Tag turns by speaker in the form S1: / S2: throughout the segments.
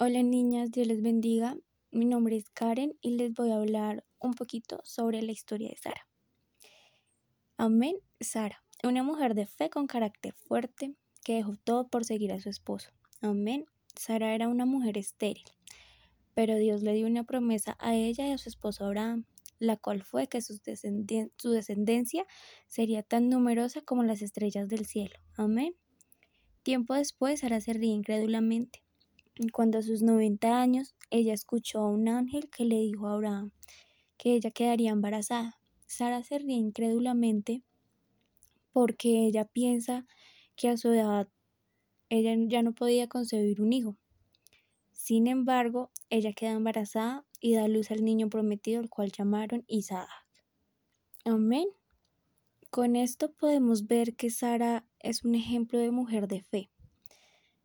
S1: Hola niñas, Dios les bendiga. Mi nombre es Karen y les voy a hablar un poquito sobre la historia de Sara. Amén. Sara, una mujer de fe con carácter fuerte que dejó todo por seguir a su esposo. Amén. Sara era una mujer estéril, pero Dios le dio una promesa a ella y a su esposo Abraham, la cual fue que su, descendencia sería tan numerosa como las estrellas del cielo. Amén. Tiempo después, Sara se ríe incrédulamente cuando a sus 90 años, ella escuchó a un ángel que le dijo a Abraham que ella quedaría embarazada. Sara se ríe incrédulamente porque ella piensa que a su edad ella ya no podía concebir un hijo. Sin embargo, ella queda embarazada y da luz al niño prometido, el cual llamaron Isaac. Amén. Con esto podemos ver que Sara es un ejemplo de mujer de fe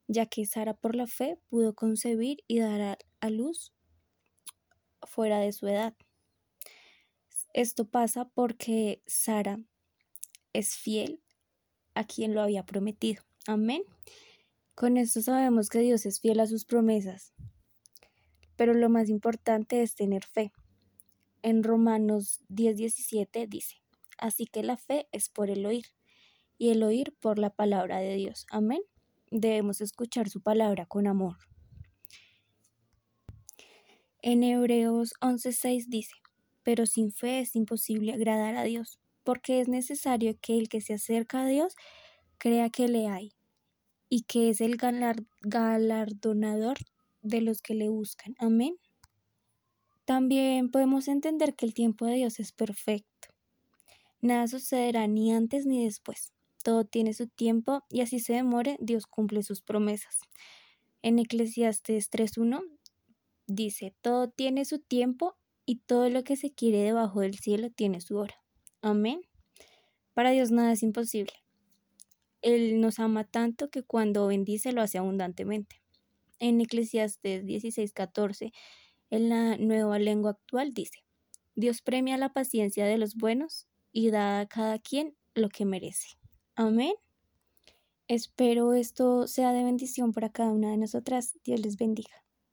S1: ya que Sara por la fe pudo concebir y dar a, luz fuera de su edad. Esto pasa porque Sara es fiel a quien lo había prometido. Amén. Con esto sabemos que Dios es fiel a sus promesas. Pero lo más importante es tener fe. En Romanos 10:17 dice, así que la fe es por el oír y el oír por la palabra de Dios. Amén debemos escuchar su palabra con amor. En Hebreos 11:6 dice, pero sin fe es imposible agradar a Dios, porque es necesario que el que se acerca a Dios crea que le hay y que es el galardonador de los que le buscan. Amén. También podemos entender que el tiempo de Dios es perfecto. Nada sucederá ni antes ni después todo tiene su tiempo y así se demore, Dios cumple sus promesas. En Eclesiastes 3.1 dice, todo tiene su tiempo y todo lo que se quiere debajo del cielo tiene su hora. Amén. Para Dios nada es imposible. Él nos ama tanto que cuando bendice lo hace abundantemente. En Eclesiastes 16.14, en la nueva lengua actual dice, Dios premia la paciencia de los buenos y da a cada quien lo que merece. Amén. Espero esto sea de bendición para cada una de nosotras. Dios les bendiga.